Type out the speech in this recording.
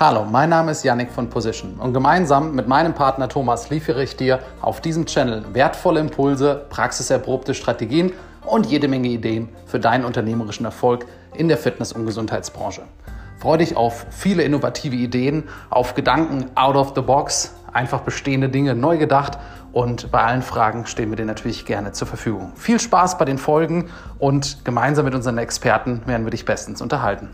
Hallo, mein Name ist Yannick von Position und gemeinsam mit meinem Partner Thomas liefere ich dir auf diesem Channel wertvolle Impulse, praxiserprobte Strategien und jede Menge Ideen für deinen unternehmerischen Erfolg in der Fitness- und Gesundheitsbranche. Freue dich auf viele innovative Ideen, auf Gedanken out of the box, einfach bestehende Dinge neu gedacht und bei allen Fragen stehen wir dir natürlich gerne zur Verfügung. Viel Spaß bei den Folgen und gemeinsam mit unseren Experten werden wir dich bestens unterhalten.